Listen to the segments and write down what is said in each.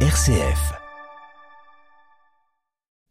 RCF.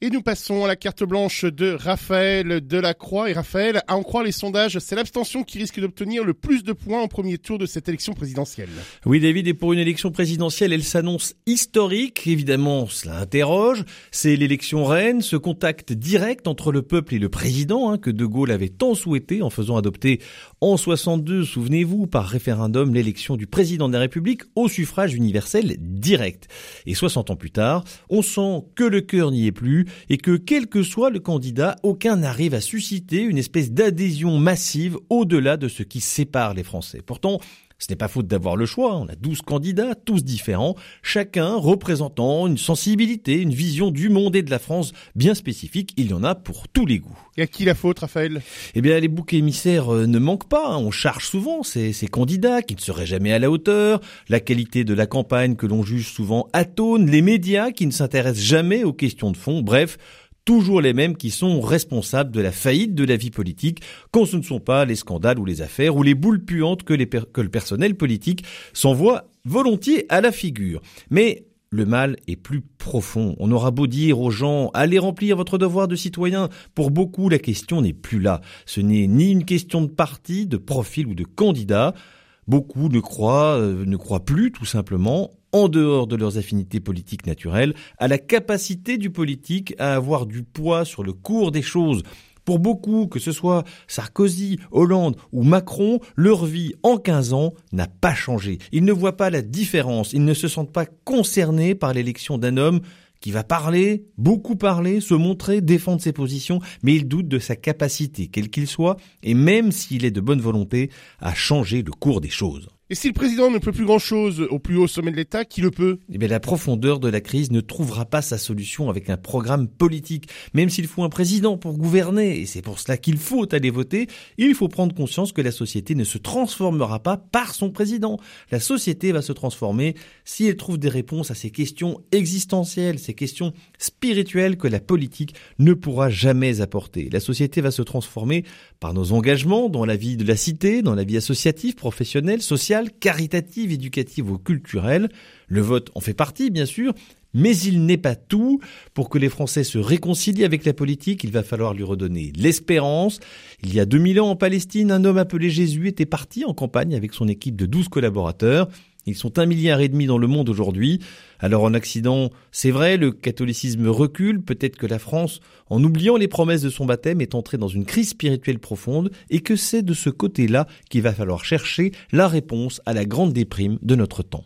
Et nous passons à la carte blanche de Raphaël Delacroix. Et Raphaël, à en croire les sondages, c'est l'abstention qui risque d'obtenir le plus de points au premier tour de cette élection présidentielle. Oui, David, et pour une élection présidentielle, elle s'annonce historique. Évidemment, cela interroge. C'est l'élection reine, ce contact direct entre le peuple et le président, hein, que De Gaulle avait tant souhaité en faisant adopter en 62, souvenez-vous, par référendum, l'élection du président de la République au suffrage universel direct. Et 60 ans plus tard, on sent que le cœur n'y est plus et que quel que soit le candidat, aucun n'arrive à susciter une espèce d'adhésion massive au-delà de ce qui sépare les Français. Pourtant, ce n'est pas faute d'avoir le choix, on a 12 candidats, tous différents, chacun représentant une sensibilité, une vision du monde et de la France bien spécifique, il y en a pour tous les goûts. Et à qui la faute, Raphaël? Eh bien, les boucs émissaires euh, ne manquent pas, hein. on charge souvent ces, ces candidats qui ne seraient jamais à la hauteur, la qualité de la campagne que l'on juge souvent atone, les médias qui ne s'intéressent jamais aux questions de fond, bref, toujours les mêmes qui sont responsables de la faillite de la vie politique, quand ce ne sont pas les scandales ou les affaires ou les boules puantes que, le personnel politique s'envoie volontiers à la figure. Mais le mal est plus profond. On aura beau dire aux gens, allez remplir votre devoir de citoyen. Pour beaucoup, la question n'est plus là. Ce n'est ni une question de parti, de profil ou de candidat. Beaucoup ne croient, euh, ne croient plus, tout simplement, en dehors de leurs affinités politiques naturelles, à la capacité du politique à avoir du poids sur le cours des choses. Pour beaucoup, que ce soit Sarkozy, Hollande ou Macron, leur vie en 15 ans n'a pas changé. Ils ne voient pas la différence, ils ne se sentent pas concernés par l'élection d'un homme qui va parler, beaucoup parler, se montrer, défendre ses positions, mais ils doutent de sa capacité, quel qu'il soit, et même s'il est de bonne volonté, à changer le cours des choses. Et si le président ne peut plus grand-chose au plus haut sommet de l'État, qui le peut? Eh bien, la profondeur de la crise ne trouvera pas sa solution avec un programme politique. Même s'il faut un président pour gouverner, et c'est pour cela qu'il faut aller voter, il faut prendre conscience que la société ne se transformera pas par son président. La société va se transformer si elle trouve des réponses à ces questions existentielles, ces questions spirituelles que la politique ne pourra jamais apporter. La société va se transformer par nos engagements dans la vie de la cité, dans la vie associative, professionnelle, caritative, éducative ou culturelle. Le vote en fait partie, bien sûr, mais il n'est pas tout. Pour que les Français se réconcilient avec la politique, il va falloir lui redonner l'espérance. Il y a 2000 ans en Palestine, un homme appelé Jésus était parti en campagne avec son équipe de 12 collaborateurs. Ils sont un milliard et demi dans le monde aujourd'hui. Alors en Occident, c'est vrai, le catholicisme recule. Peut-être que la France, en oubliant les promesses de son baptême, est entrée dans une crise spirituelle profonde et que c'est de ce côté-là qu'il va falloir chercher la réponse à la grande déprime de notre temps.